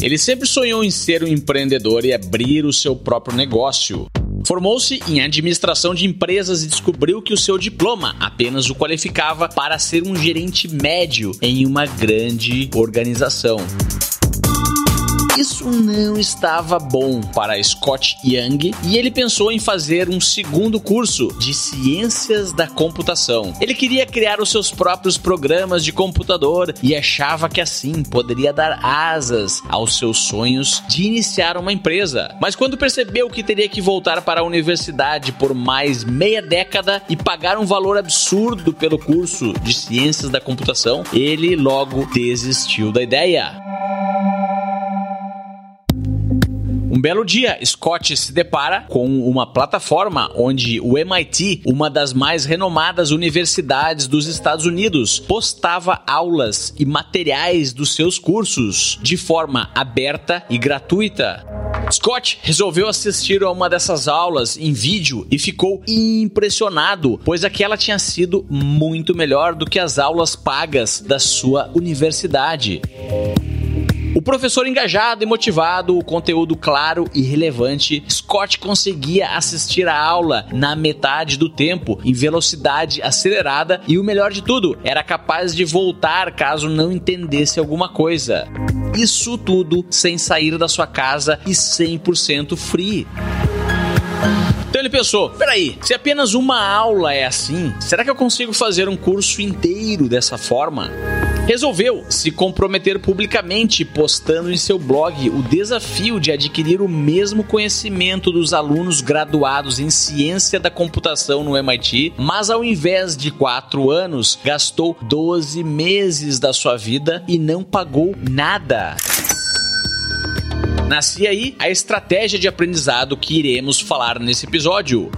Ele sempre sonhou em ser um empreendedor e abrir o seu próprio negócio. Formou-se em administração de empresas e descobriu que o seu diploma apenas o qualificava para ser um gerente médio em uma grande organização. Isso não estava bom para Scott Young e ele pensou em fazer um segundo curso de ciências da computação. Ele queria criar os seus próprios programas de computador e achava que assim poderia dar asas aos seus sonhos de iniciar uma empresa. Mas quando percebeu que teria que voltar para a universidade por mais meia década e pagar um valor absurdo pelo curso de ciências da computação, ele logo desistiu da ideia. Um belo dia, Scott se depara com uma plataforma onde o MIT, uma das mais renomadas universidades dos Estados Unidos, postava aulas e materiais dos seus cursos de forma aberta e gratuita. Scott resolveu assistir a uma dessas aulas em vídeo e ficou impressionado, pois aquela tinha sido muito melhor do que as aulas pagas da sua universidade. Professor engajado e motivado, o conteúdo claro e relevante, Scott conseguia assistir a aula na metade do tempo, em velocidade acelerada e o melhor de tudo, era capaz de voltar caso não entendesse alguma coisa. Isso tudo sem sair da sua casa e 100% free. Então ele pensou: peraí, se apenas uma aula é assim, será que eu consigo fazer um curso inteiro dessa forma? Resolveu se comprometer publicamente, postando em seu blog o desafio de adquirir o mesmo conhecimento dos alunos graduados em ciência da computação no MIT, mas ao invés de quatro anos, gastou 12 meses da sua vida e não pagou nada. Nascia aí a estratégia de aprendizado que iremos falar nesse episódio.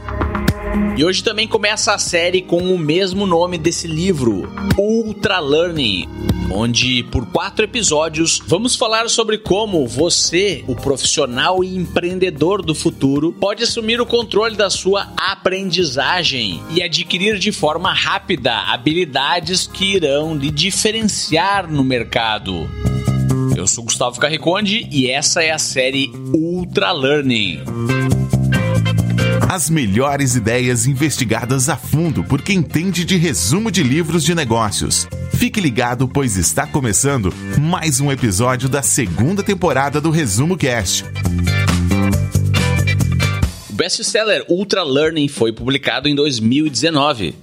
E hoje também começa a série com o mesmo nome desse livro, Ultra Learning, onde por quatro episódios vamos falar sobre como você, o profissional e empreendedor do futuro, pode assumir o controle da sua aprendizagem e adquirir de forma rápida habilidades que irão lhe diferenciar no mercado. Eu sou Gustavo Carriconde e essa é a série Ultra Learning. As melhores ideias investigadas a fundo por quem entende de resumo de livros de negócios. Fique ligado, pois está começando mais um episódio da segunda temporada do Resumo Cast. O best-seller Ultra Learning foi publicado em 2019.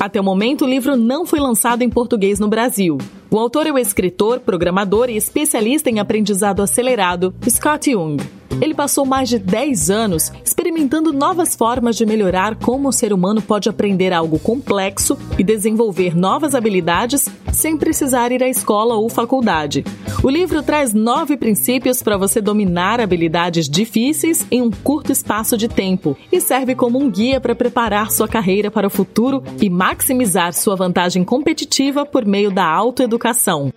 Até o momento, o livro não foi lançado em português no Brasil. O autor é o escritor, programador e especialista em aprendizado acelerado, Scott Jung. Ele passou mais de 10 anos experimentando novas formas de melhorar como o ser humano pode aprender algo complexo e desenvolver novas habilidades sem precisar ir à escola ou faculdade. O livro traz nove princípios para você dominar habilidades difíceis em um curto espaço de tempo e serve como um guia para preparar sua carreira para o futuro e maximizar sua vantagem competitiva por meio da autoeducação.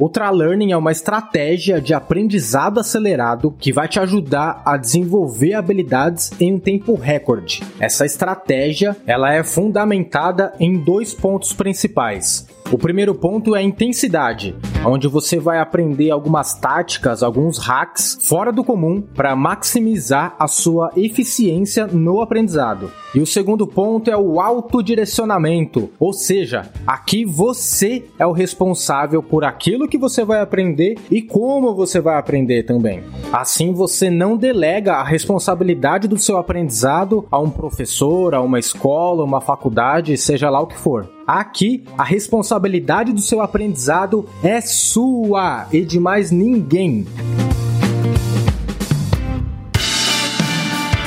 Ultra Learning é uma estratégia de aprendizado acelerado que vai te ajudar a desenvolver habilidades em um tempo recorde. Essa estratégia, ela é fundamentada em dois pontos principais. O primeiro ponto é a intensidade, onde você vai aprender algumas táticas, alguns hacks fora do comum para maximizar a sua eficiência no aprendizado. E o segundo ponto é o autodirecionamento, ou seja, aqui você é o responsável por aquilo que você vai aprender e como você vai aprender também. Assim você não delega a responsabilidade do seu aprendizado a um professor, a uma escola, uma faculdade, seja lá o que for. Aqui, a responsabilidade do seu aprendizado é sua e de mais ninguém.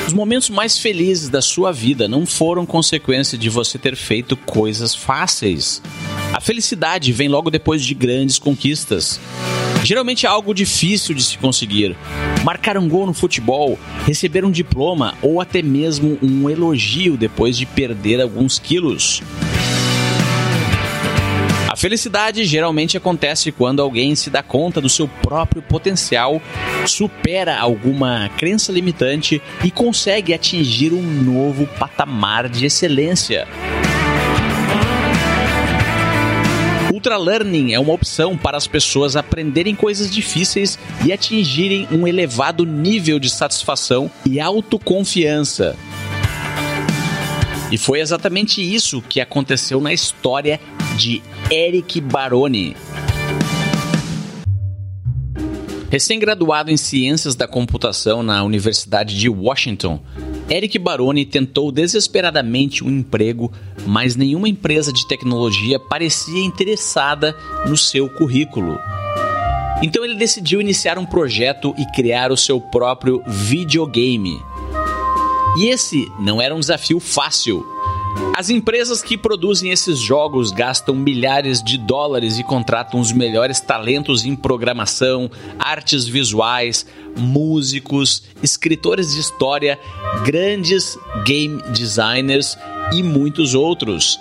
Os momentos mais felizes da sua vida não foram consequência de você ter feito coisas fáceis. A felicidade vem logo depois de grandes conquistas. Geralmente é algo difícil de se conseguir. Marcar um gol no futebol, receber um diploma ou até mesmo um elogio depois de perder alguns quilos. Felicidade geralmente acontece quando alguém se dá conta do seu próprio potencial, supera alguma crença limitante e consegue atingir um novo patamar de excelência. Ultra Learning é uma opção para as pessoas aprenderem coisas difíceis e atingirem um elevado nível de satisfação e autoconfiança. E foi exatamente isso que aconteceu na história de Eric Baroni. Recém-graduado em Ciências da Computação na Universidade de Washington, Eric Baroni tentou desesperadamente um emprego, mas nenhuma empresa de tecnologia parecia interessada no seu currículo. Então ele decidiu iniciar um projeto e criar o seu próprio videogame. E esse não era um desafio fácil, as empresas que produzem esses jogos gastam milhares de dólares e contratam os melhores talentos em programação, artes visuais, músicos, escritores de história, grandes game designers e muitos outros.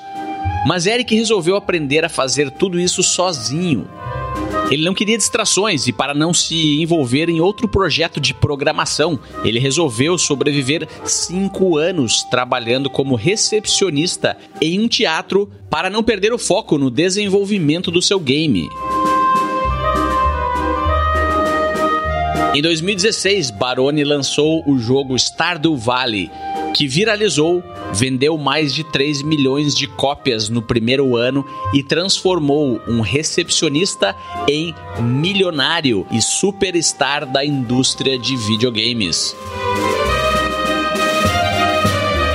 Mas Eric resolveu aprender a fazer tudo isso sozinho ele não queria distrações e, para não se envolver em outro projeto de programação, ele resolveu sobreviver cinco anos trabalhando como recepcionista em um teatro para não perder o foco no desenvolvimento do seu game. Em 2016, Baroni lançou o jogo Stardew Valley, que viralizou, vendeu mais de 3 milhões de cópias no primeiro ano e transformou um recepcionista em milionário e superstar da indústria de videogames.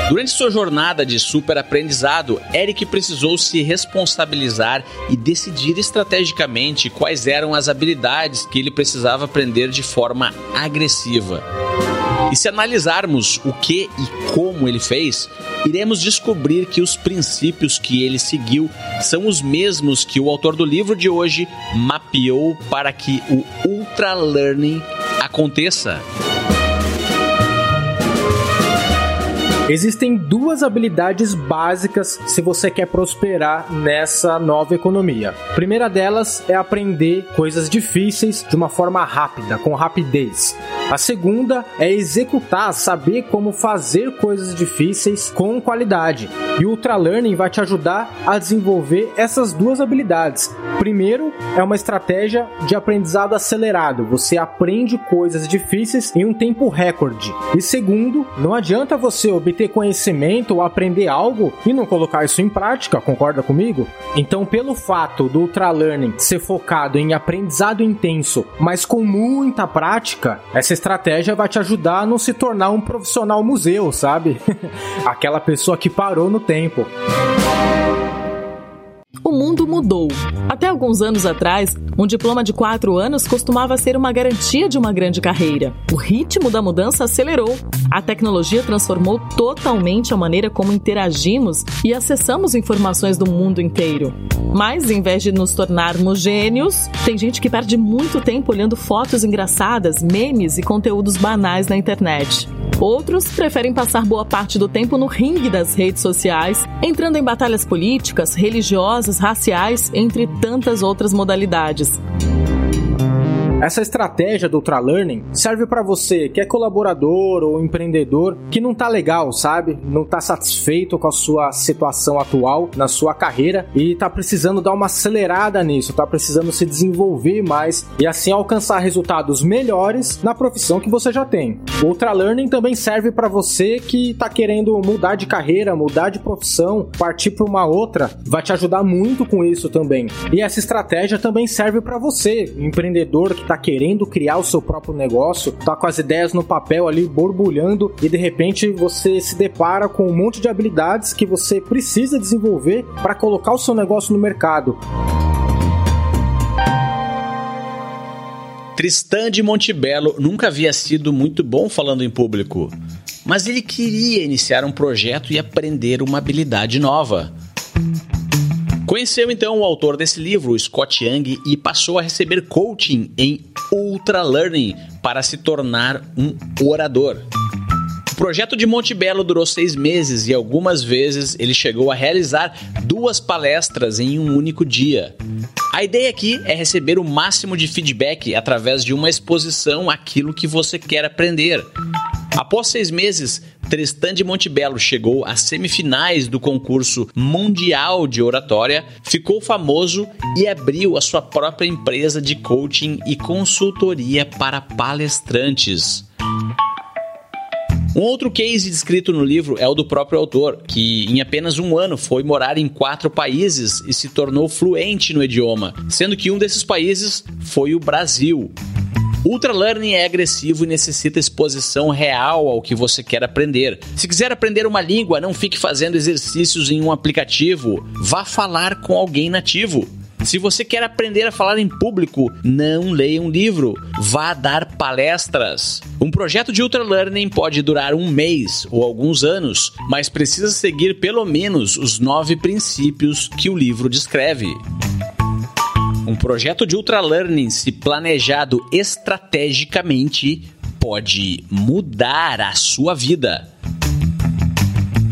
Durante sua jornada de super aprendizado, Eric precisou se responsabilizar e decidir estrategicamente quais eram as habilidades que ele precisava aprender de forma agressiva. E se analisarmos o que e como ele fez, iremos descobrir que os princípios que ele seguiu são os mesmos que o autor do livro de hoje mapeou para que o ultra learning aconteça. Existem duas habilidades básicas se você quer prosperar nessa nova economia. A primeira delas é aprender coisas difíceis de uma forma rápida, com rapidez. A segunda é executar, saber como fazer coisas difíceis com qualidade. E o Ultra Learning vai te ajudar a desenvolver essas duas habilidades. Primeiro, é uma estratégia de aprendizado acelerado. Você aprende coisas difíceis em um tempo recorde. E segundo, não adianta você obter conhecimento ou aprender algo e não colocar isso em prática, concorda comigo? Então, pelo fato do Ultra Learning ser focado em aprendizado intenso, mas com muita prática, essa estratégia vai te ajudar a não se tornar um profissional museu, sabe? Aquela pessoa que parou no tempo mundo mudou. Até alguns anos atrás, um diploma de quatro anos costumava ser uma garantia de uma grande carreira. O ritmo da mudança acelerou. A tecnologia transformou totalmente a maneira como interagimos e acessamos informações do mundo inteiro. Mas, em vez de nos tornarmos gênios, tem gente que perde muito tempo olhando fotos engraçadas, memes e conteúdos banais na internet. Outros preferem passar boa parte do tempo no ringue das redes sociais, entrando em batalhas políticas, religiosas, raciais, entre tantas outras modalidades. Essa estratégia do Ultra Learning serve para você que é colaborador ou empreendedor que não tá legal, sabe? Não tá satisfeito com a sua situação atual na sua carreira e tá precisando dar uma acelerada nisso, tá precisando se desenvolver mais e assim alcançar resultados melhores na profissão que você já tem. O Ultra Learning também serve para você que tá querendo mudar de carreira, mudar de profissão, partir para uma outra, vai te ajudar muito com isso também. E essa estratégia também serve para você, empreendedor que tá querendo criar o seu próprio negócio, tá com as ideias no papel ali borbulhando e de repente você se depara com um monte de habilidades que você precisa desenvolver para colocar o seu negócio no mercado. Tristan de Montebello nunca havia sido muito bom falando em público, mas ele queria iniciar um projeto e aprender uma habilidade nova. Conheceu então o autor desse livro, Scott Young, e passou a receber coaching em Ultra Learning para se tornar um orador. O projeto de Monte Belo durou seis meses e algumas vezes ele chegou a realizar duas palestras em um único dia. A ideia aqui é receber o máximo de feedback através de uma exposição àquilo que você quer aprender. Após seis meses, Tristan de Montebello chegou às semifinais do concurso mundial de oratória, ficou famoso e abriu a sua própria empresa de coaching e consultoria para palestrantes. Um outro case descrito no livro é o do próprio autor, que em apenas um ano foi morar em quatro países e se tornou fluente no idioma, sendo que um desses países foi o Brasil. Ultralearning é agressivo e necessita exposição real ao que você quer aprender. Se quiser aprender uma língua, não fique fazendo exercícios em um aplicativo. Vá falar com alguém nativo. Se você quer aprender a falar em público, não leia um livro, vá dar palestras. Um projeto de ultralearning pode durar um mês ou alguns anos, mas precisa seguir pelo menos os nove princípios que o livro descreve. Um projeto de ultralearning, se planejado estrategicamente, pode mudar a sua vida.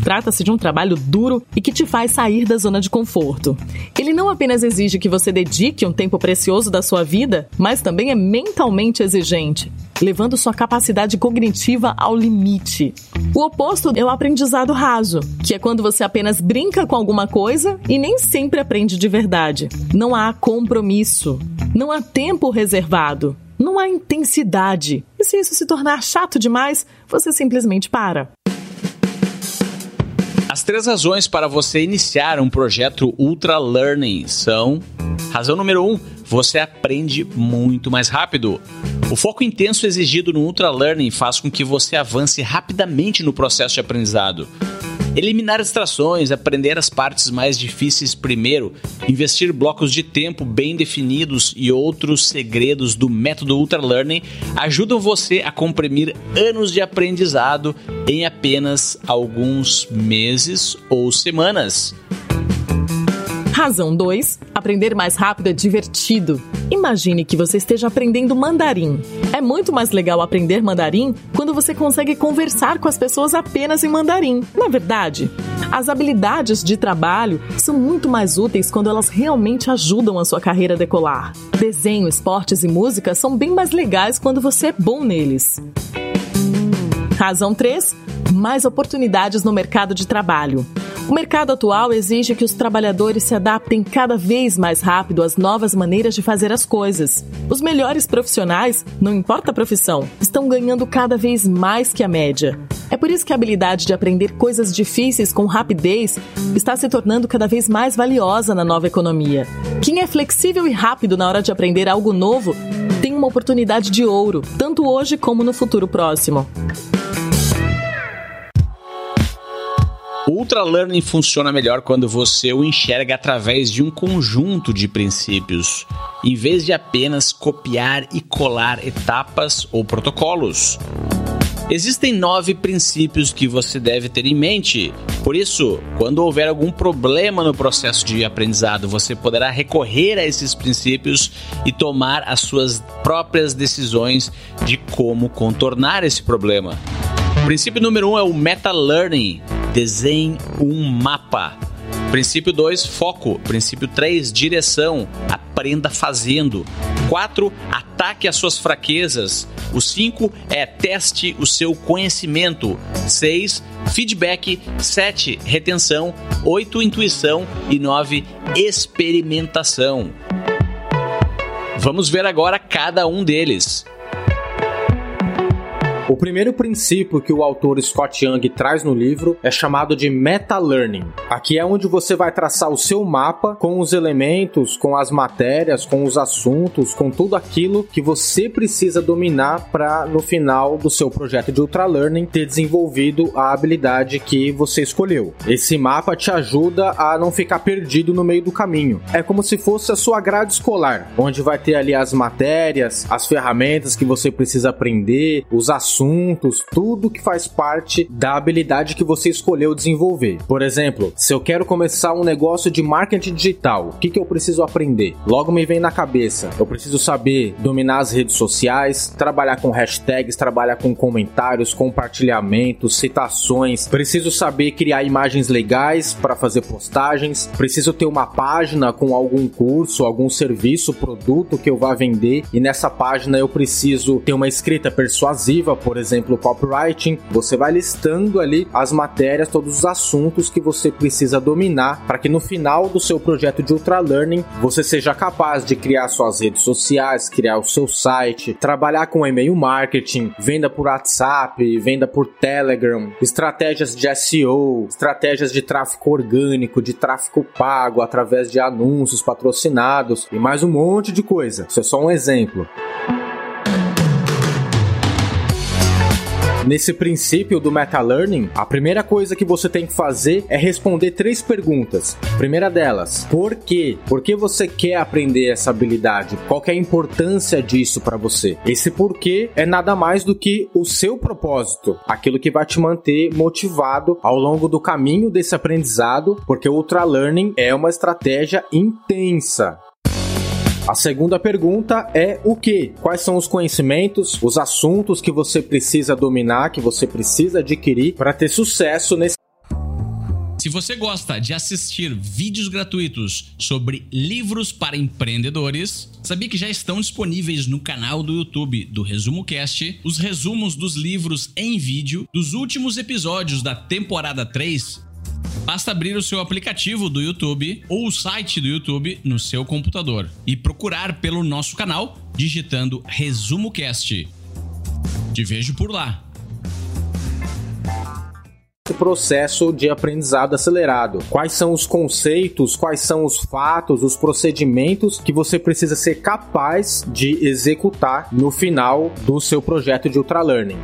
Trata-se de um trabalho duro e que te faz sair da zona de conforto. Ele não apenas exige que você dedique um tempo precioso da sua vida, mas também é mentalmente exigente, levando sua capacidade cognitiva ao limite. O oposto é o aprendizado raso, que é quando você apenas brinca com alguma coisa e nem sempre aprende de verdade. Não há compromisso, não há tempo reservado, não há intensidade. E se isso se tornar chato demais, você simplesmente para. Três razões para você iniciar um projeto Ultra Learning são: razão número um, você aprende muito mais rápido. O foco intenso exigido no Ultra Learning faz com que você avance rapidamente no processo de aprendizado. Eliminar distrações, aprender as partes mais difíceis primeiro, investir blocos de tempo bem definidos e outros segredos do método Ultra Learning ajudam você a comprimir anos de aprendizado em apenas alguns meses ou semanas. Razão 2. Aprender mais rápido é divertido. Imagine que você esteja aprendendo mandarim. É muito mais legal aprender mandarim quando você consegue conversar com as pessoas apenas em mandarim, não é verdade? As habilidades de trabalho são muito mais úteis quando elas realmente ajudam a sua carreira a decolar. Desenho, esportes e música são bem mais legais quando você é bom neles. Razão 3. Mais oportunidades no mercado de trabalho. O mercado atual exige que os trabalhadores se adaptem cada vez mais rápido às novas maneiras de fazer as coisas. Os melhores profissionais, não importa a profissão, estão ganhando cada vez mais que a média. É por isso que a habilidade de aprender coisas difíceis com rapidez está se tornando cada vez mais valiosa na nova economia. Quem é flexível e rápido na hora de aprender algo novo tem uma oportunidade de ouro, tanto hoje como no futuro próximo. Ultra Learning funciona melhor quando você o enxerga através de um conjunto de princípios, em vez de apenas copiar e colar etapas ou protocolos. Existem nove princípios que você deve ter em mente. Por isso, quando houver algum problema no processo de aprendizado, você poderá recorrer a esses princípios e tomar as suas próprias decisões de como contornar esse problema. Princípio número um é o meta learning. Desenhe um mapa. Princípio 2, foco. Princípio 3, direção. Aprenda fazendo. 4, ataque as suas fraquezas. O 5 é teste o seu conhecimento. 6, feedback. 7, retenção. 8, intuição. E 9, experimentação. Vamos ver agora cada um deles. O primeiro princípio que o autor Scott Young traz no livro é chamado de meta-learning. Aqui é onde você vai traçar o seu mapa com os elementos, com as matérias, com os assuntos, com tudo aquilo que você precisa dominar para no final do seu projeto de ultra learning ter desenvolvido a habilidade que você escolheu. Esse mapa te ajuda a não ficar perdido no meio do caminho. É como se fosse a sua grade escolar, onde vai ter ali as matérias, as ferramentas que você precisa aprender, os assuntos assuntos, tudo que faz parte da habilidade que você escolheu desenvolver. Por exemplo, se eu quero começar um negócio de marketing digital, o que, que eu preciso aprender? Logo me vem na cabeça, eu preciso saber dominar as redes sociais, trabalhar com hashtags, trabalhar com comentários, compartilhamentos, citações, preciso saber criar imagens legais para fazer postagens, preciso ter uma página com algum curso, algum serviço, produto que eu vá vender e nessa página eu preciso ter uma escrita persuasiva por exemplo, copywriting, você vai listando ali as matérias, todos os assuntos que você precisa dominar para que no final do seu projeto de Ultra Learning você seja capaz de criar suas redes sociais, criar o seu site, trabalhar com e-mail marketing, venda por WhatsApp, venda por Telegram, estratégias de SEO, estratégias de tráfego orgânico, de tráfego pago através de anúncios patrocinados e mais um monte de coisa. Isso é só um exemplo. Nesse princípio do meta learning, a primeira coisa que você tem que fazer é responder três perguntas. primeira delas, por quê? Por que você quer aprender essa habilidade? Qual é a importância disso para você? Esse porquê é nada mais do que o seu propósito, aquilo que vai te manter motivado ao longo do caminho desse aprendizado, porque o ultra learning é uma estratégia intensa. A segunda pergunta é o que? Quais são os conhecimentos, os assuntos que você precisa dominar, que você precisa adquirir para ter sucesso nesse se você gosta de assistir vídeos gratuitos sobre livros para empreendedores, sabia que já estão disponíveis no canal do YouTube do Resumo Cast os resumos dos livros em vídeo dos últimos episódios da temporada 3 Basta abrir o seu aplicativo do YouTube ou o site do YouTube no seu computador e procurar pelo nosso canal digitando Resumo Cast. Te vejo por lá processo de aprendizado acelerado. Quais são os conceitos, quais são os fatos, os procedimentos que você precisa ser capaz de executar no final do seu projeto de ultra learning.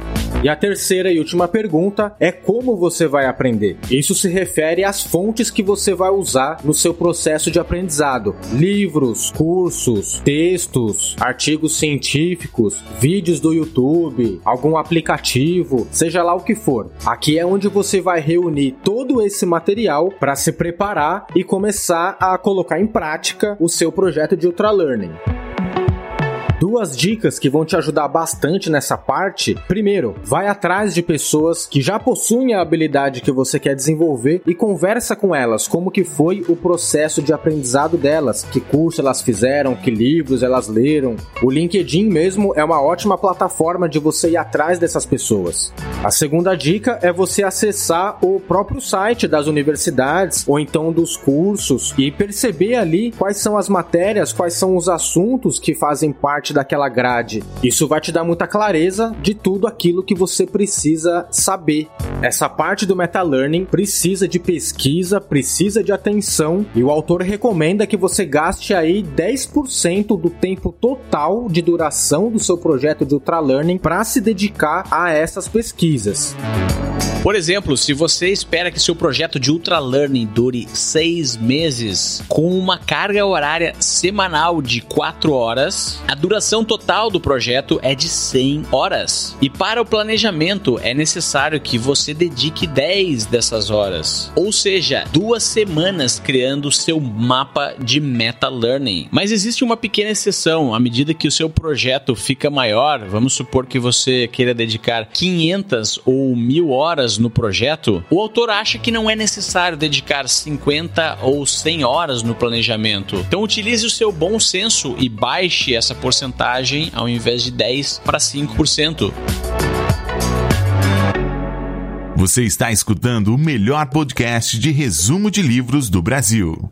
E a terceira e última pergunta é como você vai aprender. Isso se refere às fontes que você vai usar no seu processo de aprendizado: livros, cursos, textos, artigos científicos, vídeos do YouTube, algum aplicativo, seja lá o que for. Aqui é onde você você vai reunir todo esse material para se preparar e começar a colocar em prática o seu projeto de ultra learning. Duas dicas que vão te ajudar bastante nessa parte. Primeiro, vai atrás de pessoas que já possuem a habilidade que você quer desenvolver e conversa com elas como que foi o processo de aprendizado delas, que curso elas fizeram, que livros elas leram. O LinkedIn mesmo é uma ótima plataforma de você ir atrás dessas pessoas. A segunda dica é você acessar o próprio site das universidades ou então dos cursos e perceber ali quais são as matérias, quais são os assuntos que fazem parte parte daquela grade. Isso vai te dar muita clareza de tudo aquilo que você precisa saber. Essa parte do meta learning precisa de pesquisa, precisa de atenção e o autor recomenda que você gaste aí 10% do tempo total de duração do seu projeto de ultra learning para se dedicar a essas pesquisas. Por exemplo, se você espera que seu projeto de Ultra Learning dure seis meses, com uma carga horária semanal de 4 horas, a duração total do projeto é de 100 horas. E para o planejamento é necessário que você dedique 10 dessas horas, ou seja, duas semanas criando seu mapa de meta learning. Mas existe uma pequena exceção, à medida que o seu projeto fica maior, vamos supor que você queira dedicar 500 ou 1000 horas horas no projeto, o autor acha que não é necessário dedicar 50 ou 100 horas no planejamento. Então utilize o seu bom senso e baixe essa porcentagem ao invés de 10 para 5%. Você está escutando o melhor podcast de resumo de livros do Brasil.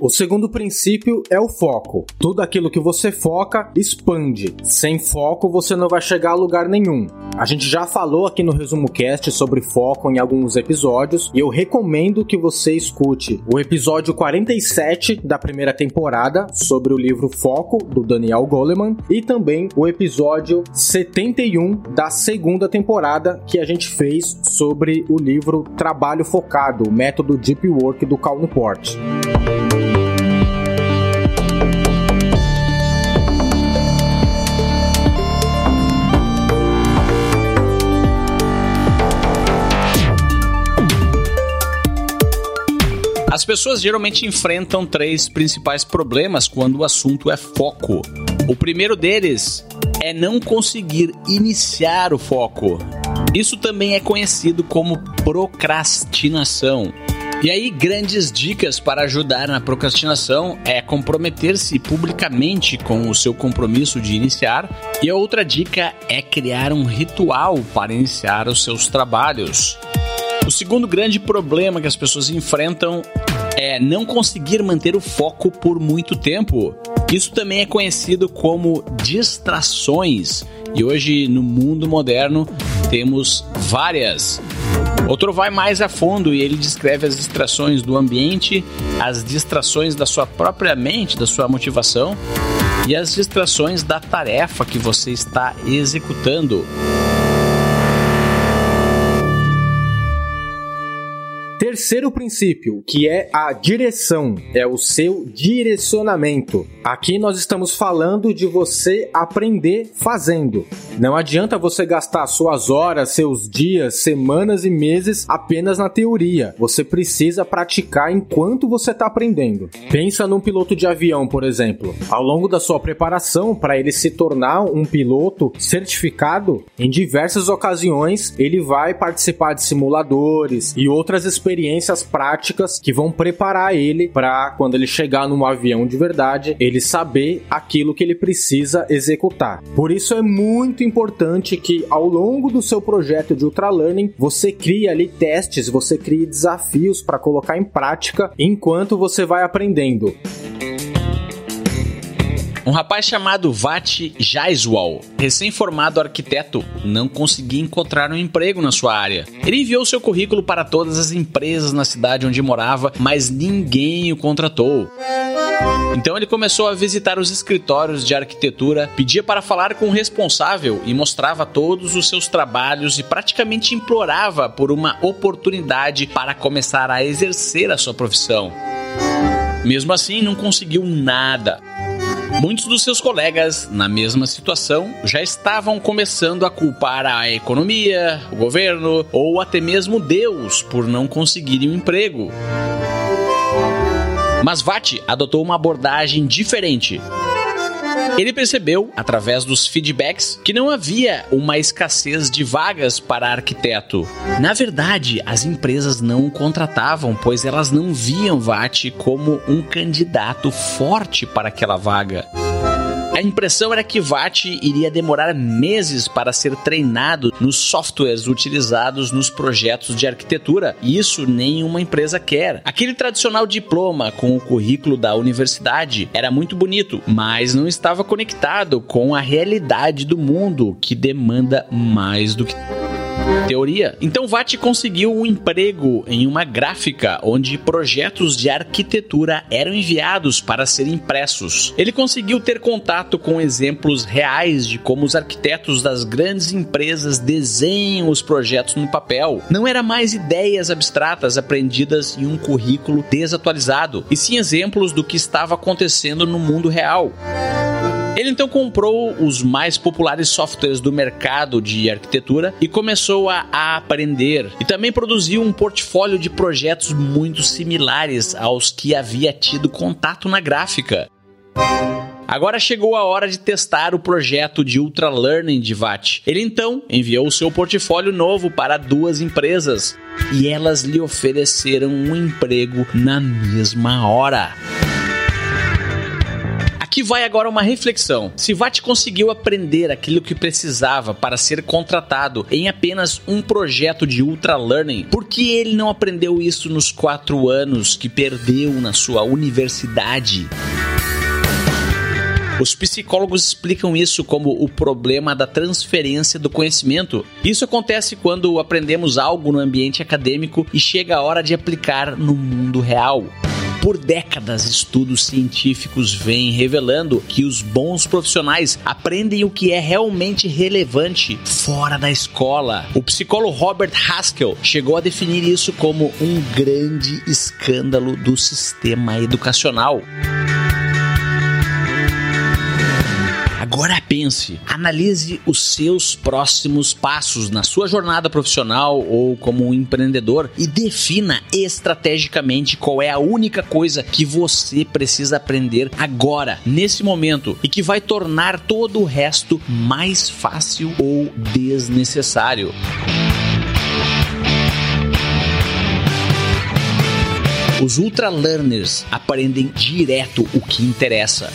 O segundo princípio é o foco. Tudo aquilo que você foca expande. Sem foco você não vai chegar a lugar nenhum. A gente já falou aqui no Resumo Cast sobre foco em alguns episódios e eu recomendo que você escute o episódio 47 da primeira temporada sobre o livro Foco do Daniel Goleman e também o episódio 71 da segunda temporada que a gente fez sobre o livro Trabalho Focado, o método Deep Work do Cal Newport. As pessoas geralmente enfrentam três principais problemas quando o assunto é foco. O primeiro deles é não conseguir iniciar o foco. Isso também é conhecido como procrastinação. E aí, grandes dicas para ajudar na procrastinação é comprometer-se publicamente com o seu compromisso de iniciar. E a outra dica é criar um ritual para iniciar os seus trabalhos. O segundo grande problema que as pessoas enfrentam é não conseguir manter o foco por muito tempo. Isso também é conhecido como distrações. E hoje, no mundo moderno, temos várias. Outro vai mais a fundo e ele descreve as distrações do ambiente, as distrações da sua própria mente, da sua motivação e as distrações da tarefa que você está executando. Terceiro princípio, que é a direção, é o seu direcionamento. Aqui nós estamos falando de você aprender fazendo. Não adianta você gastar suas horas, seus dias, semanas e meses apenas na teoria. Você precisa praticar enquanto você está aprendendo. Pensa num piloto de avião, por exemplo. Ao longo da sua preparação para ele se tornar um piloto certificado, em diversas ocasiões ele vai participar de simuladores e outras experiências experiências práticas que vão preparar ele para quando ele chegar num avião de verdade, ele saber aquilo que ele precisa executar. Por isso é muito importante que ao longo do seu projeto de ultra learning, você crie ali testes, você crie desafios para colocar em prática enquanto você vai aprendendo. Um rapaz chamado Vati Jaiswal, recém-formado arquiteto, não conseguia encontrar um emprego na sua área. Ele enviou seu currículo para todas as empresas na cidade onde morava, mas ninguém o contratou. Então ele começou a visitar os escritórios de arquitetura, pedia para falar com o responsável e mostrava todos os seus trabalhos e praticamente implorava por uma oportunidade para começar a exercer a sua profissão. Mesmo assim, não conseguiu nada. Muitos dos seus colegas, na mesma situação, já estavam começando a culpar a economia, o governo ou até mesmo Deus por não conseguirem um emprego. Mas Vati adotou uma abordagem diferente. Ele percebeu, através dos feedbacks, que não havia uma escassez de vagas para arquiteto. Na verdade, as empresas não o contratavam, pois elas não viam Vati como um candidato forte para aquela vaga. A impressão era que VAT iria demorar meses para ser treinado nos softwares utilizados nos projetos de arquitetura, isso nenhuma empresa quer. Aquele tradicional diploma com o currículo da universidade era muito bonito, mas não estava conectado com a realidade do mundo que demanda mais do que teoria. Então Vati conseguiu um emprego em uma gráfica onde projetos de arquitetura eram enviados para serem impressos. Ele conseguiu ter contato com exemplos reais de como os arquitetos das grandes empresas desenham os projetos no papel. Não era mais ideias abstratas aprendidas em um currículo desatualizado, e sim exemplos do que estava acontecendo no mundo real. Ele então comprou os mais populares softwares do mercado de arquitetura e começou a, a aprender. E também produziu um portfólio de projetos muito similares aos que havia tido contato na gráfica. Agora chegou a hora de testar o projeto de Ultra Learning de VAT. Ele então enviou seu portfólio novo para duas empresas e elas lhe ofereceram um emprego na mesma hora. Aqui vai agora uma reflexão. Se VAT conseguiu aprender aquilo que precisava para ser contratado em apenas um projeto de ultra learning, por que ele não aprendeu isso nos quatro anos que perdeu na sua universidade? Os psicólogos explicam isso como o problema da transferência do conhecimento. Isso acontece quando aprendemos algo no ambiente acadêmico e chega a hora de aplicar no mundo real. Por décadas, estudos científicos vêm revelando que os bons profissionais aprendem o que é realmente relevante fora da escola. O psicólogo Robert Haskell chegou a definir isso como um grande escândalo do sistema educacional. Agora pense, analise os seus próximos passos na sua jornada profissional ou como um empreendedor e defina estrategicamente qual é a única coisa que você precisa aprender agora, nesse momento, e que vai tornar todo o resto mais fácil ou desnecessário. Os Ultra Learners aprendem direto o que interessa.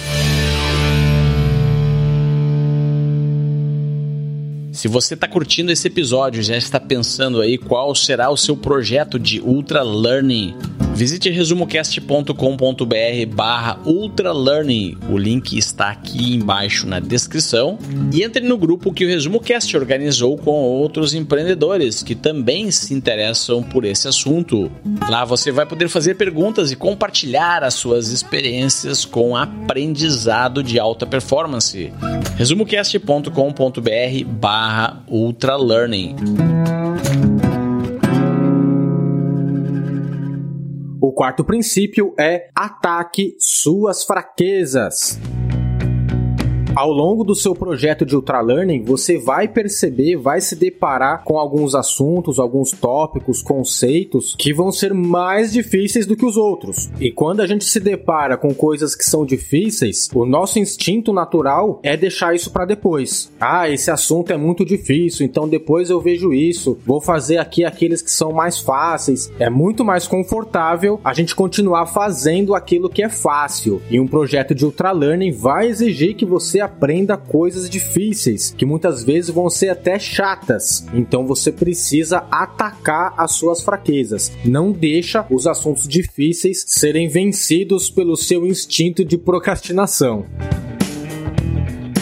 Se você está curtindo esse episódio, já está pensando aí qual será o seu projeto de Ultra Learning, visite resumocast.com.br barra Ultra Learning. O link está aqui embaixo na descrição. E entre no grupo que o ResumoCast organizou com outros empreendedores que também se interessam por esse assunto. Lá você vai poder fazer perguntas e compartilhar as suas experiências com aprendizado de alta performance. resumocast.com.br barra barra O quarto princípio é ataque suas fraquezas. Ao longo do seu projeto de ultralearning, você vai perceber, vai se deparar com alguns assuntos, alguns tópicos, conceitos que vão ser mais difíceis do que os outros. E quando a gente se depara com coisas que são difíceis, o nosso instinto natural é deixar isso para depois. Ah, esse assunto é muito difícil, então depois eu vejo isso. Vou fazer aqui aqueles que são mais fáceis. É muito mais confortável a gente continuar fazendo aquilo que é fácil. E um projeto de ultralearning vai exigir que você aprenda coisas difíceis, que muitas vezes vão ser até chatas. Então você precisa atacar as suas fraquezas. Não deixa os assuntos difíceis serem vencidos pelo seu instinto de procrastinação.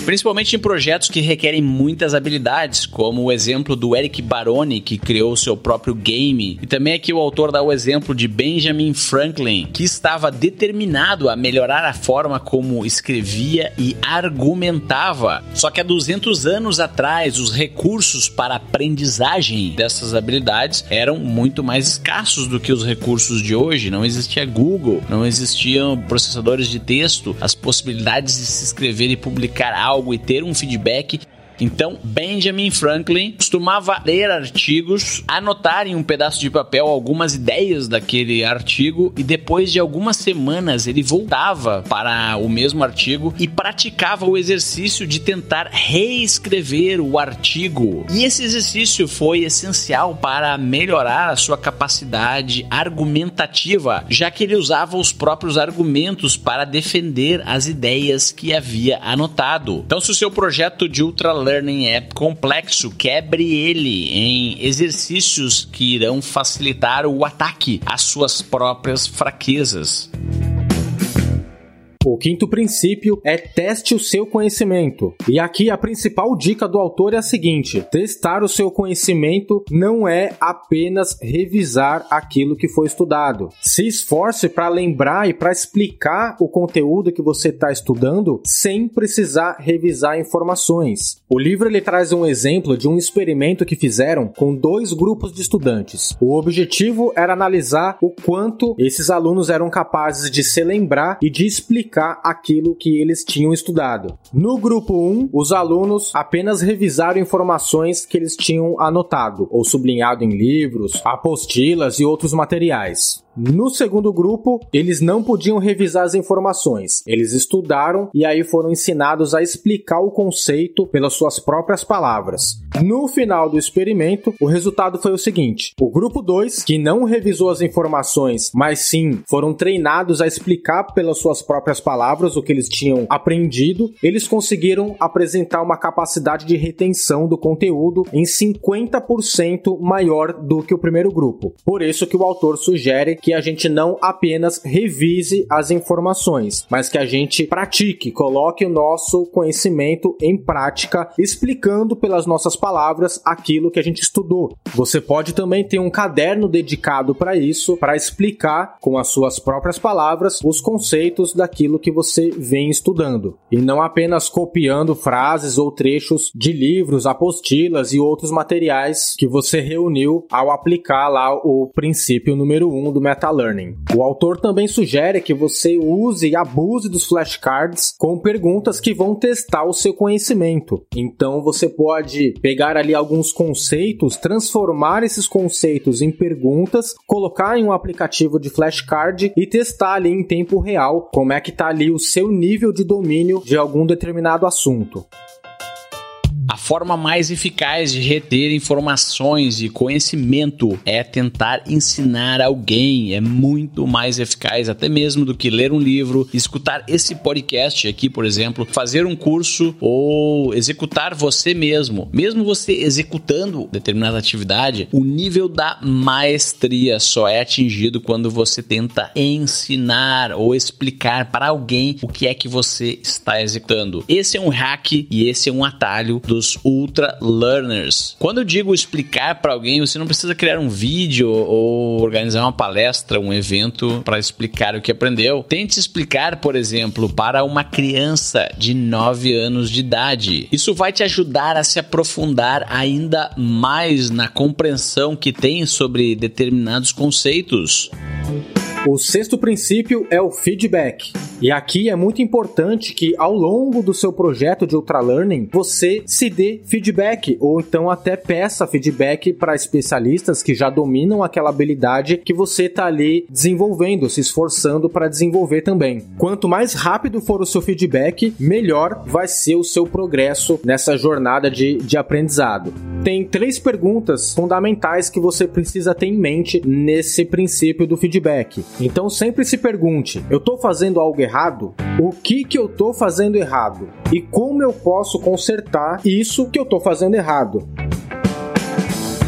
Principalmente em projetos que requerem muitas habilidades, como o exemplo do Eric Baroni, que criou seu próprio game, e também aqui o autor dá o exemplo de Benjamin Franklin, que estava determinado a melhorar a forma como escrevia e argumentava. Só que há 200 anos atrás, os recursos para aprendizagem dessas habilidades eram muito mais escassos do que os recursos de hoje. Não existia Google, não existiam processadores de texto, as possibilidades de se escrever e publicar algo algo e ter um feedback então, Benjamin Franklin costumava ler artigos, anotar em um pedaço de papel algumas ideias daquele artigo e depois de algumas semanas ele voltava para o mesmo artigo e praticava o exercício de tentar reescrever o artigo. E esse exercício foi essencial para melhorar a sua capacidade argumentativa, já que ele usava os próprios argumentos para defender as ideias que havia anotado. Então, se o seu projeto de ultra Learning é complexo, quebre ele em exercícios que irão facilitar o ataque às suas próprias fraquezas. O quinto princípio é teste o seu conhecimento. E aqui a principal dica do autor é a seguinte: testar o seu conhecimento não é apenas revisar aquilo que foi estudado. Se esforce para lembrar e para explicar o conteúdo que você está estudando sem precisar revisar informações. O livro ele traz um exemplo de um experimento que fizeram com dois grupos de estudantes. O objetivo era analisar o quanto esses alunos eram capazes de se lembrar e de explicar aplicar aquilo que eles tinham estudado. No grupo 1, os alunos apenas revisaram informações que eles tinham anotado ou sublinhado em livros, apostilas e outros materiais. No segundo grupo, eles não podiam revisar as informações. Eles estudaram e aí foram ensinados a explicar o conceito pelas suas próprias palavras. No final do experimento, o resultado foi o seguinte: o grupo 2, que não revisou as informações, mas sim foram treinados a explicar pelas suas próprias palavras o que eles tinham aprendido, eles conseguiram apresentar uma capacidade de retenção do conteúdo em 50% maior do que o primeiro grupo. Por isso que o autor sugere que a gente não apenas revise as informações, mas que a gente pratique, coloque o nosso conhecimento em prática, explicando pelas nossas palavras aquilo que a gente estudou. Você pode também ter um caderno dedicado para isso, para explicar com as suas próprias palavras os conceitos daquilo que você vem estudando, e não apenas copiando frases ou trechos de livros, apostilas e outros materiais que você reuniu ao aplicar lá o princípio número 1 um do Meta Learning. O autor também sugere que você use e abuse dos flashcards com perguntas que vão testar o seu conhecimento. Então você pode pegar ali alguns conceitos, transformar esses conceitos em perguntas, colocar em um aplicativo de flashcard e testar ali em tempo real como é que está ali o seu nível de domínio de algum determinado assunto. A forma mais eficaz de reter informações e conhecimento é tentar ensinar alguém. É muito mais eficaz, até mesmo do que ler um livro, escutar esse podcast aqui, por exemplo, fazer um curso ou executar você mesmo. Mesmo você executando determinada atividade, o nível da maestria só é atingido quando você tenta ensinar ou explicar para alguém o que é que você está executando. Esse é um hack e esse é um atalho dos ultra learners. Quando eu digo explicar para alguém, você não precisa criar um vídeo ou organizar uma palestra, um evento para explicar o que aprendeu. Tente explicar, por exemplo, para uma criança de 9 anos de idade. Isso vai te ajudar a se aprofundar ainda mais na compreensão que tem sobre determinados conceitos. O sexto princípio é o feedback. E aqui é muito importante que ao longo do seu projeto de ultralearning você se dê feedback ou então até peça feedback para especialistas que já dominam aquela habilidade que você está ali desenvolvendo, se esforçando para desenvolver também. Quanto mais rápido for o seu feedback, melhor vai ser o seu progresso nessa jornada de, de aprendizado. Tem três perguntas fundamentais que você precisa ter em mente nesse princípio do feedback. Então sempre se pergunte: eu estou fazendo algo errado? O que que eu estou fazendo errado? E como eu posso consertar isso que eu estou fazendo errado?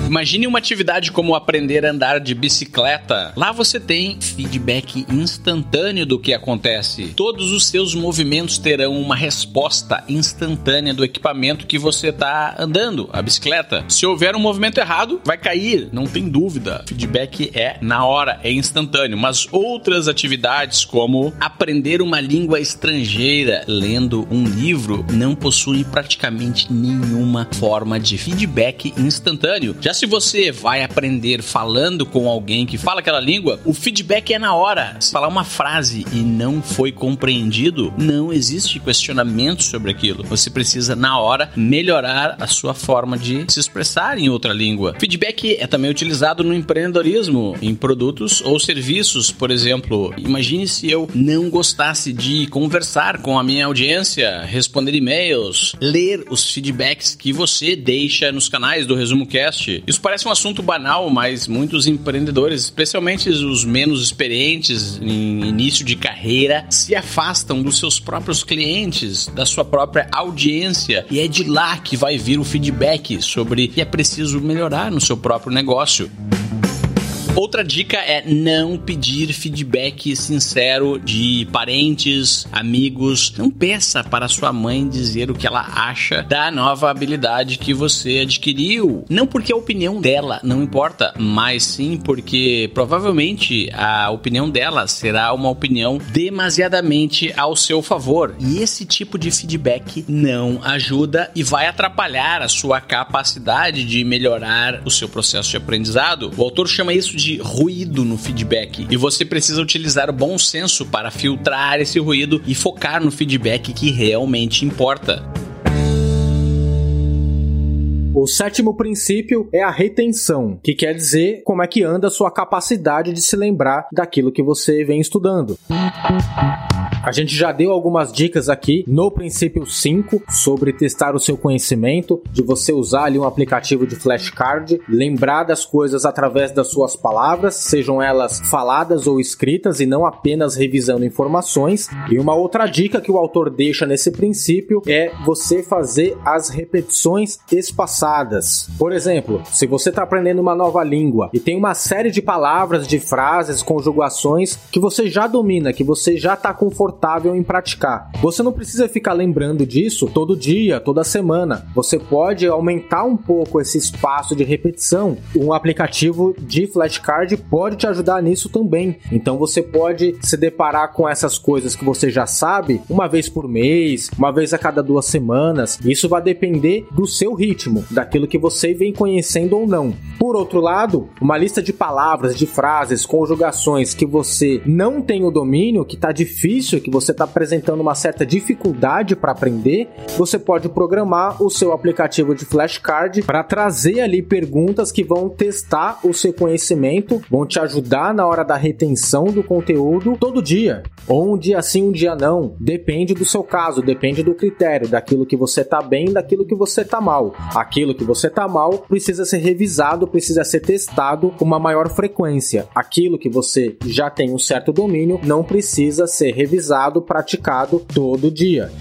Imagine uma atividade como aprender a andar de bicicleta. Lá você tem feedback instantâneo do que acontece. Todos os seus movimentos terão uma resposta instantânea do equipamento que você está andando, a bicicleta. Se houver um movimento errado, vai cair, não tem dúvida. Feedback é na hora, é instantâneo. Mas outras atividades, como aprender uma língua estrangeira lendo um livro, não possuem praticamente nenhuma forma de feedback instantâneo. Já se você vai aprender falando com alguém que fala aquela língua, o feedback é na hora. Se falar uma frase e não foi compreendido, não existe questionamento sobre aquilo. Você precisa, na hora, melhorar a sua forma de se expressar em outra língua. Feedback é também utilizado no empreendedorismo, em produtos ou serviços. Por exemplo, imagine se eu não gostasse de conversar com a minha audiência, responder e-mails, ler os feedbacks que você deixa nos canais do Resumo Cast. Isso parece um assunto banal, mas muitos empreendedores, especialmente os menos experientes em início de carreira, se afastam dos seus próprios clientes, da sua própria audiência, e é de lá que vai vir o feedback sobre que é preciso melhorar no seu próprio negócio. Outra dica é não pedir feedback sincero de parentes, amigos. Não peça para sua mãe dizer o que ela acha da nova habilidade que você adquiriu. Não porque a opinião dela não importa, mas sim porque provavelmente a opinião dela será uma opinião demasiadamente ao seu favor. E esse tipo de feedback não ajuda e vai atrapalhar a sua capacidade de melhorar o seu processo de aprendizado. O autor chama isso de de ruído no feedback e você precisa utilizar o bom senso para filtrar esse ruído e focar no feedback que realmente importa. O sétimo princípio é a retenção, que quer dizer como é que anda a sua capacidade de se lembrar daquilo que você vem estudando. A gente já deu algumas dicas aqui no princípio 5 sobre testar o seu conhecimento, de você usar ali um aplicativo de flashcard, lembrar das coisas através das suas palavras, sejam elas faladas ou escritas e não apenas revisando informações. E uma outra dica que o autor deixa nesse princípio é você fazer as repetições espaçadas. Por exemplo, se você está aprendendo uma nova língua e tem uma série de palavras, de frases, conjugações que você já domina, que você já está confortável em praticar. Você não precisa ficar lembrando disso todo dia, toda semana. Você pode aumentar um pouco esse espaço de repetição. Um aplicativo de flashcard pode te ajudar nisso também. Então você pode se deparar com essas coisas que você já sabe uma vez por mês, uma vez a cada duas semanas. Isso vai depender do seu ritmo, aquilo que você vem conhecendo ou não. Por outro lado, uma lista de palavras, de frases, conjugações que você não tem o domínio, que está difícil, que você está apresentando uma certa dificuldade para aprender, você pode programar o seu aplicativo de flashcard para trazer ali perguntas que vão testar o seu conhecimento, vão te ajudar na hora da retenção do conteúdo todo dia. Ou um dia sim, um dia não. Depende do seu caso, depende do critério, daquilo que você tá bem, daquilo que você tá mal. Aquilo que você tá mal precisa ser revisado, precisa ser testado com uma maior frequência. Aquilo que você já tem um certo domínio não precisa ser revisado, praticado todo dia.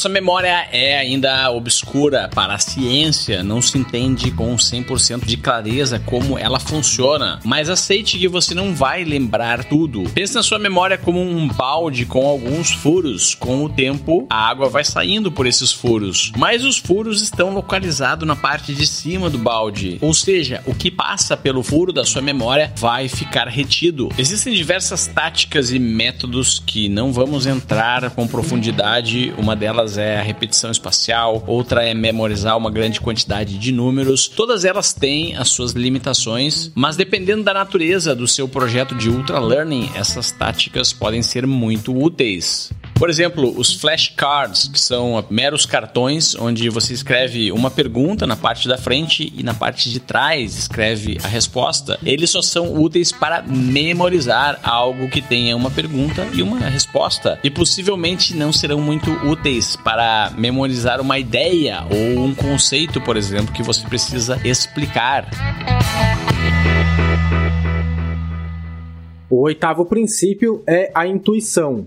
Nossa memória é ainda obscura para a ciência, não se entende com 100% de clareza como ela funciona, mas aceite que você não vai lembrar tudo. Pense na sua memória como um balde com alguns furos. Com o tempo, a água vai saindo por esses furos, mas os furos estão localizados na parte de cima do balde, ou seja, o que passa pelo furo da sua memória vai ficar retido. Existem diversas táticas e métodos que não vamos entrar com profundidade, uma delas delas é a repetição espacial, outra é memorizar uma grande quantidade de números. Todas elas têm as suas limitações, mas dependendo da natureza do seu projeto de ultra learning, essas táticas podem ser muito úteis. Por exemplo, os flashcards, que são meros cartões onde você escreve uma pergunta na parte da frente e na parte de trás escreve a resposta. Eles só são úteis para memorizar algo que tenha uma pergunta e uma resposta. E possivelmente não serão muito úteis para memorizar uma ideia ou um conceito, por exemplo, que você precisa explicar. O oitavo princípio é a intuição.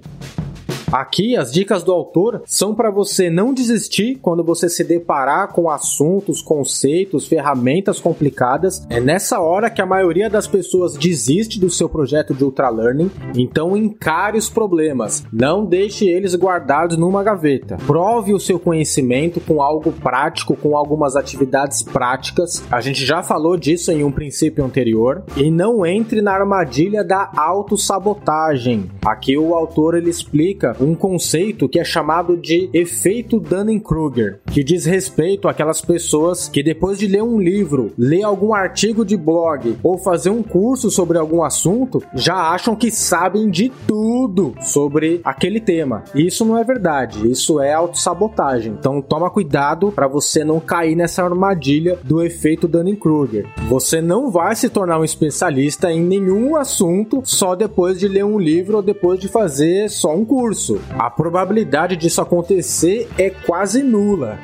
Aqui, as dicas do autor são para você não desistir quando você se deparar com assuntos, conceitos, ferramentas complicadas. É nessa hora que a maioria das pessoas desiste do seu projeto de ultra learning. Então, encare os problemas, não deixe eles guardados numa gaveta. Prove o seu conhecimento com algo prático, com algumas atividades práticas. A gente já falou disso em um princípio anterior. E não entre na armadilha da autossabotagem. Aqui o autor ele explica um conceito que é chamado de efeito Dunning-Kruger, que diz respeito àquelas pessoas que depois de ler um livro, ler algum artigo de blog ou fazer um curso sobre algum assunto, já acham que sabem de tudo sobre aquele tema. E isso não é verdade, isso é autossabotagem. Então toma cuidado para você não cair nessa armadilha do efeito Dunning-Kruger. Você não vai se tornar um especialista em nenhum assunto só depois de ler um livro ou depois de fazer só um curso isso, a probabilidade disso acontecer é quase nula.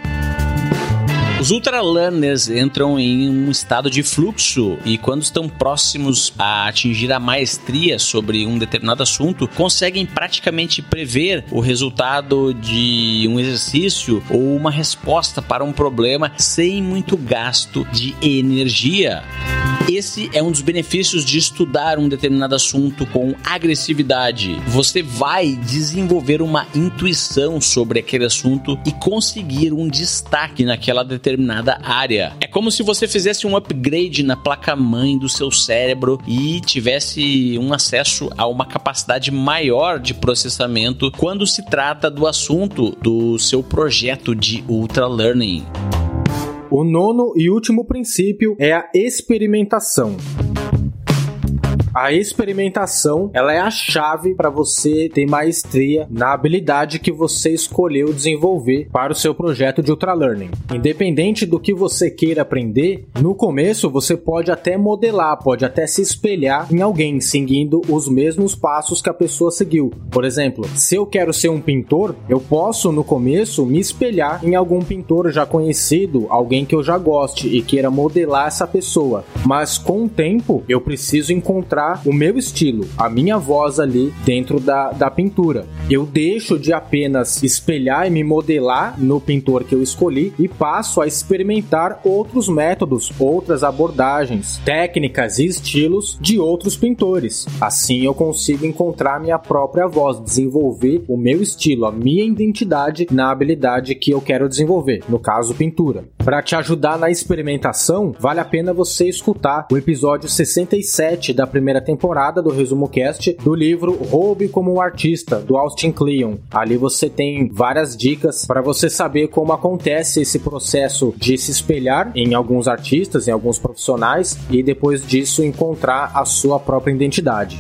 Os ultralearners entram em um estado de fluxo e quando estão próximos a atingir a maestria sobre um determinado assunto, conseguem praticamente prever o resultado de um exercício ou uma resposta para um problema sem muito gasto de energia. Esse é um dos benefícios de estudar um determinado assunto com agressividade. Você vai desenvolver uma intuição sobre aquele assunto e conseguir um destaque naquela determinada área. É como se você fizesse um upgrade na placa-mãe do seu cérebro e tivesse um acesso a uma capacidade maior de processamento quando se trata do assunto do seu projeto de ultra learning. O nono e último princípio é a experimentação. A experimentação, ela é a chave para você ter maestria na habilidade que você escolheu desenvolver para o seu projeto de ultra learning. Independente do que você queira aprender, no começo você pode até modelar, pode até se espelhar em alguém seguindo os mesmos passos que a pessoa seguiu. Por exemplo, se eu quero ser um pintor, eu posso no começo me espelhar em algum pintor já conhecido, alguém que eu já goste e queira modelar essa pessoa. Mas com o tempo, eu preciso encontrar mostrar o meu estilo, a minha voz ali dentro da, da pintura. Eu deixo de apenas espelhar e me modelar no pintor que eu escolhi e passo a experimentar outros métodos, outras abordagens, técnicas e estilos de outros pintores. Assim eu consigo encontrar minha própria voz, desenvolver o meu estilo, a minha identidade na habilidade que eu quero desenvolver, no caso pintura. Para te ajudar na experimentação, vale a pena você escutar o episódio 67 da primeira temporada do Resumo Cast do livro Roube como um Artista, do Austin Kleon. Ali você tem várias dicas para você saber como acontece esse processo de se espelhar em alguns artistas, em alguns profissionais e depois disso encontrar a sua própria identidade.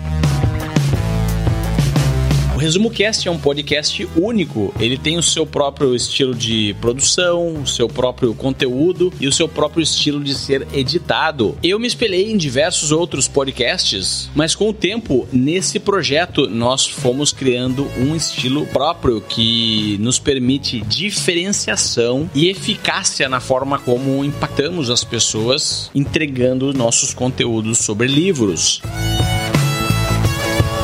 O Resumo Cast é um podcast único. Ele tem o seu próprio estilo de produção, o seu próprio conteúdo e o seu próprio estilo de ser editado. Eu me espelhei em diversos outros podcasts, mas com o tempo, nesse projeto, nós fomos criando um estilo próprio que nos permite diferenciação e eficácia na forma como impactamos as pessoas entregando nossos conteúdos sobre livros.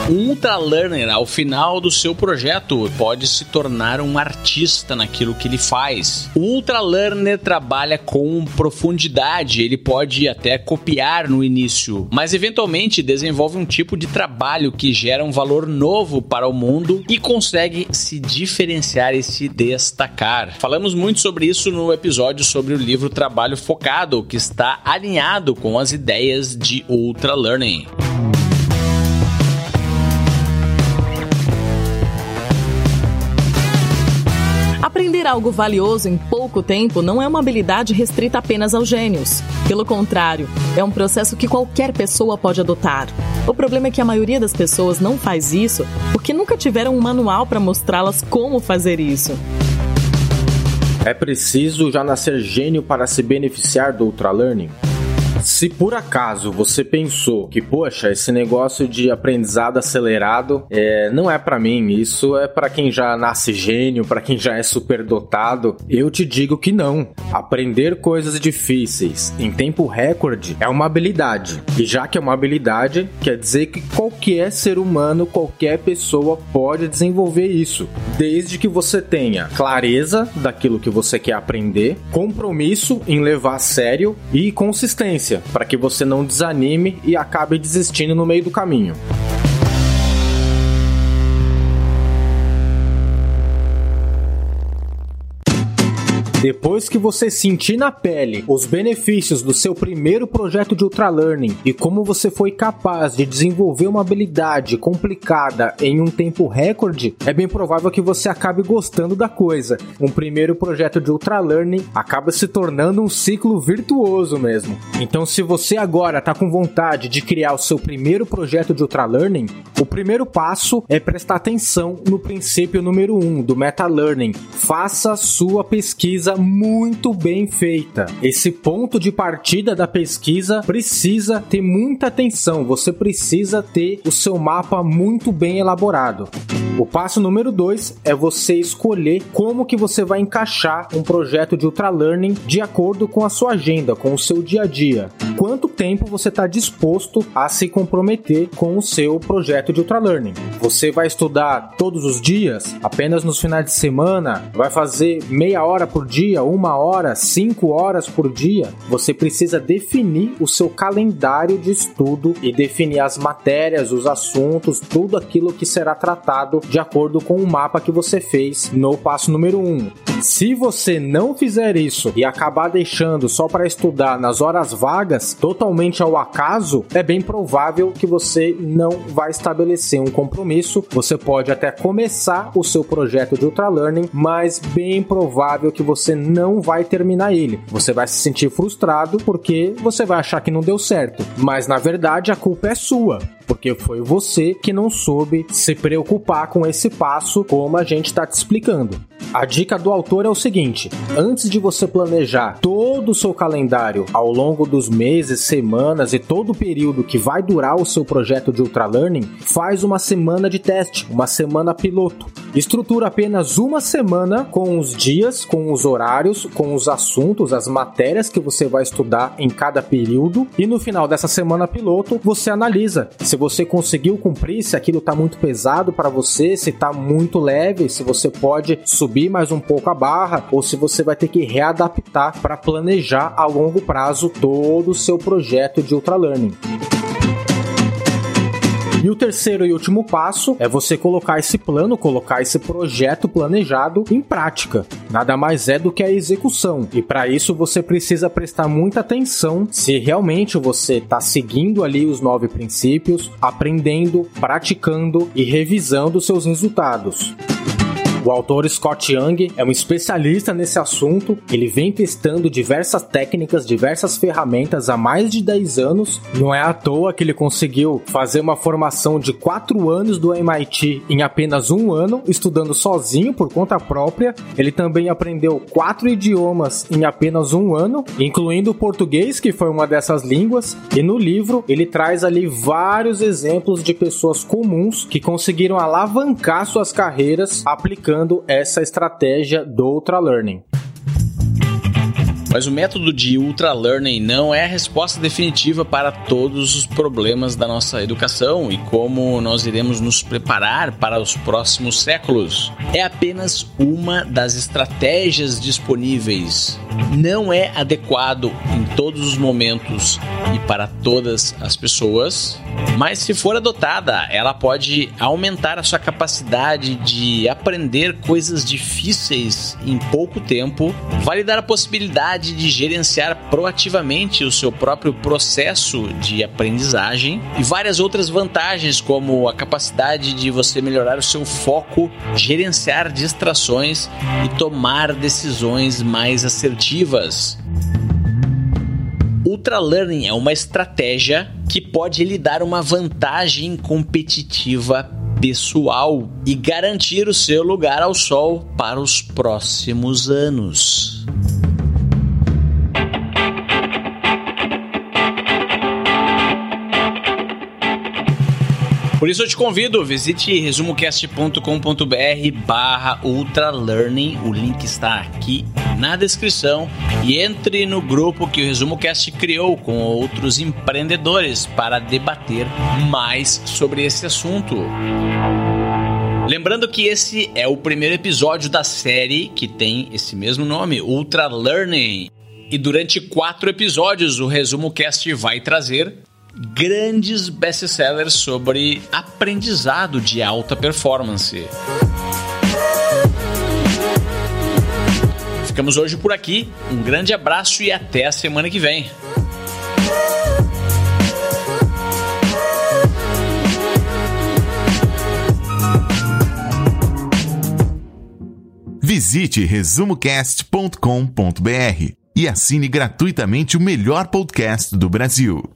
Um ultra learner, ao final do seu projeto, pode se tornar um artista naquilo que ele faz. O ultra learner trabalha com profundidade, ele pode até copiar no início, mas eventualmente desenvolve um tipo de trabalho que gera um valor novo para o mundo e consegue se diferenciar e se destacar. Falamos muito sobre isso no episódio sobre o livro Trabalho Focado, que está alinhado com as ideias de ultra learning. Aprender algo valioso em pouco tempo não é uma habilidade restrita apenas aos gênios. Pelo contrário, é um processo que qualquer pessoa pode adotar. O problema é que a maioria das pessoas não faz isso porque nunca tiveram um manual para mostrá-las como fazer isso. É preciso já nascer gênio para se beneficiar do ultralearning? Se por acaso você pensou que, poxa, esse negócio de aprendizado acelerado é, não é para mim, isso é para quem já nasce gênio, para quem já é superdotado, eu te digo que não. Aprender coisas difíceis em tempo recorde é uma habilidade. E já que é uma habilidade, quer dizer que qualquer ser humano, qualquer pessoa pode desenvolver isso, desde que você tenha clareza daquilo que você quer aprender, compromisso em levar a sério e consistência para que você não desanime e acabe desistindo no meio do caminho. Depois que você sentir na pele os benefícios do seu primeiro projeto de ultralearning e como você foi capaz de desenvolver uma habilidade complicada em um tempo recorde, é bem provável que você acabe gostando da coisa. Um primeiro projeto de ultralearning acaba se tornando um ciclo virtuoso mesmo. Então, se você agora está com vontade de criar o seu primeiro projeto de ultralearning, o primeiro passo é prestar atenção no princípio número 1 um, do meta learning. Faça sua pesquisa muito bem feita. Esse ponto de partida da pesquisa precisa ter muita atenção, você precisa ter o seu mapa muito bem elaborado. O passo número 2 é você escolher como que você vai encaixar um projeto de ultralearning de acordo com a sua agenda, com o seu dia a dia. Quanto tempo você está disposto a se comprometer com o seu projeto de ultralearning? Você vai estudar todos os dias, apenas nos finais de semana, vai fazer meia hora por dia dia, uma hora, cinco horas por dia, você precisa definir o seu calendário de estudo e definir as matérias, os assuntos, tudo aquilo que será tratado de acordo com o mapa que você fez no passo número Um. Se você não fizer isso e acabar deixando só para estudar nas horas vagas, totalmente ao acaso, é bem provável que você não vai estabelecer um compromisso. Você pode até começar o seu projeto de ultralearning, mas bem provável que você não vai terminar ele. Você vai se sentir frustrado porque você vai achar que não deu certo, mas na verdade a culpa é sua porque foi você que não soube se preocupar com esse passo, como a gente está te explicando. A dica do autor é o seguinte: antes de você planejar todo o seu calendário ao longo dos meses, semanas e todo o período que vai durar o seu projeto de ultralearning, faz uma semana de teste, uma semana piloto. Estrutura apenas uma semana com os dias, com os horários, com os assuntos, as matérias que você vai estudar em cada período e no final dessa semana piloto você analisa se você conseguiu cumprir, se aquilo está muito pesado para você, se está muito leve, se você pode subir mais um pouco a barra ou se você vai ter que readaptar para planejar a longo prazo todo o seu projeto de ultralearning. E o terceiro e último passo é você colocar esse plano, colocar esse projeto planejado em prática. Nada mais é do que a execução. E para isso você precisa prestar muita atenção se realmente você está seguindo ali os nove princípios, aprendendo, praticando e revisando seus resultados. O autor Scott Young é um especialista nesse assunto. Ele vem testando diversas técnicas, diversas ferramentas há mais de 10 anos. Não é à toa que ele conseguiu fazer uma formação de 4 anos do MIT em apenas um ano, estudando sozinho por conta própria. Ele também aprendeu quatro idiomas em apenas um ano, incluindo o português, que foi uma dessas línguas. E no livro ele traz ali vários exemplos de pessoas comuns que conseguiram alavancar suas carreiras aplicando essa estratégia do Ultra Learning. Mas o método de ultra learning não é a resposta definitiva para todos os problemas da nossa educação e como nós iremos nos preparar para os próximos séculos. É apenas uma das estratégias disponíveis. Não é adequado em todos os momentos e para todas as pessoas, mas se for adotada, ela pode aumentar a sua capacidade de aprender coisas difíceis em pouco tempo, validar a possibilidade de gerenciar proativamente o seu próprio processo de aprendizagem e várias outras vantagens, como a capacidade de você melhorar o seu foco, gerenciar distrações e tomar decisões mais assertivas. Ultra Learning é uma estratégia que pode lhe dar uma vantagem competitiva pessoal e garantir o seu lugar ao sol para os próximos anos. Por isso eu te convido, visite resumocast.com.br barra ultralearning, o link está aqui na descrição e entre no grupo que o ResumoCast criou com outros empreendedores para debater mais sobre esse assunto. Lembrando que esse é o primeiro episódio da série que tem esse mesmo nome, Ultra Learning. E durante quatro episódios o Resumo Cast vai trazer grandes best-sellers sobre aprendizado de alta performance. Ficamos hoje por aqui. Um grande abraço e até a semana que vem. Visite resumocast.com.br e assine gratuitamente o melhor podcast do Brasil.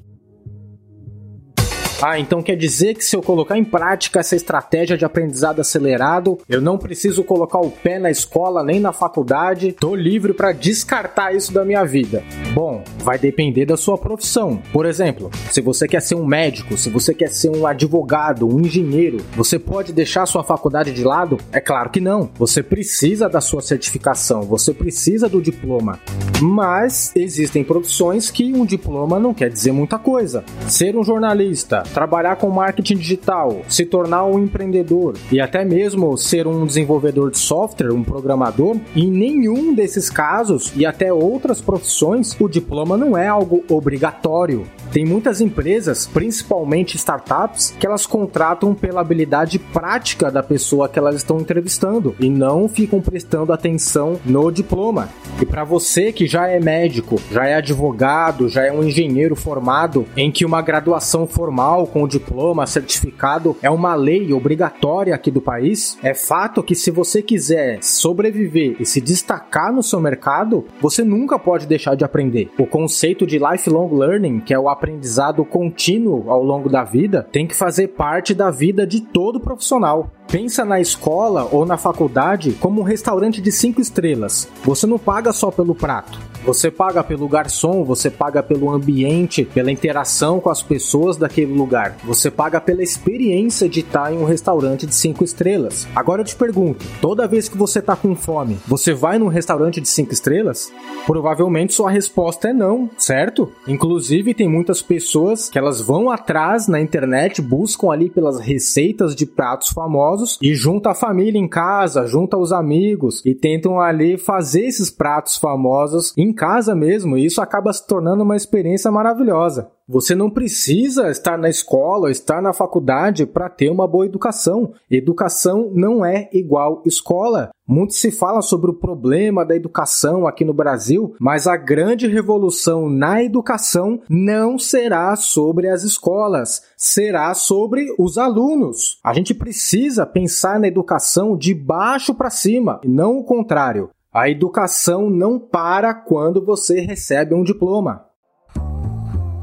Ah, então quer dizer que se eu colocar em prática essa estratégia de aprendizado acelerado, eu não preciso colocar o pé na escola nem na faculdade, tô livre para descartar isso da minha vida. Bom, vai depender da sua profissão. Por exemplo, se você quer ser um médico, se você quer ser um advogado, um engenheiro, você pode deixar sua faculdade de lado? É claro que não. Você precisa da sua certificação, você precisa do diploma. Mas existem profissões que um diploma não quer dizer muita coisa. Ser um jornalista, trabalhar com marketing digital, se tornar um empreendedor e até mesmo ser um desenvolvedor de software, um programador, em nenhum desses casos e até outras profissões, o diploma não é algo obrigatório. Tem muitas empresas, principalmente startups, que elas contratam pela habilidade prática da pessoa que elas estão entrevistando e não ficam prestando atenção no diploma. E para você que já é médico, já é advogado, já é um engenheiro formado, em que uma graduação formal com o diploma, certificado, é uma lei obrigatória aqui do país, é fato que se você quiser sobreviver e se destacar no seu mercado, você nunca pode deixar de aprender. O conceito de lifelong learning, que é o aprendizado contínuo ao longo da vida tem que fazer parte da vida de todo profissional. Pensa na escola ou na faculdade como um restaurante de cinco estrelas. Você não paga só pelo prato. Você paga pelo garçom, você paga pelo ambiente, pela interação com as pessoas daquele lugar. Você paga pela experiência de estar em um restaurante de cinco estrelas. Agora eu te pergunto: toda vez que você está com fome, você vai num restaurante de cinco estrelas? Provavelmente sua resposta é não, certo? Inclusive tem muitas pessoas que elas vão atrás na internet, buscam ali pelas receitas de pratos famosos e junta a família em casa, junta os amigos e tentam ali fazer esses pratos famosos em casa mesmo, e isso acaba se tornando uma experiência maravilhosa. Você não precisa estar na escola, estar na faculdade para ter uma boa educação. Educação não é igual escola. Muito se fala sobre o problema da educação aqui no Brasil, mas a grande revolução na educação não será sobre as escolas, será sobre os alunos. A gente precisa pensar na educação de baixo para cima, e não o contrário. A educação não para quando você recebe um diploma.